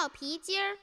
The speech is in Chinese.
跳皮筋儿。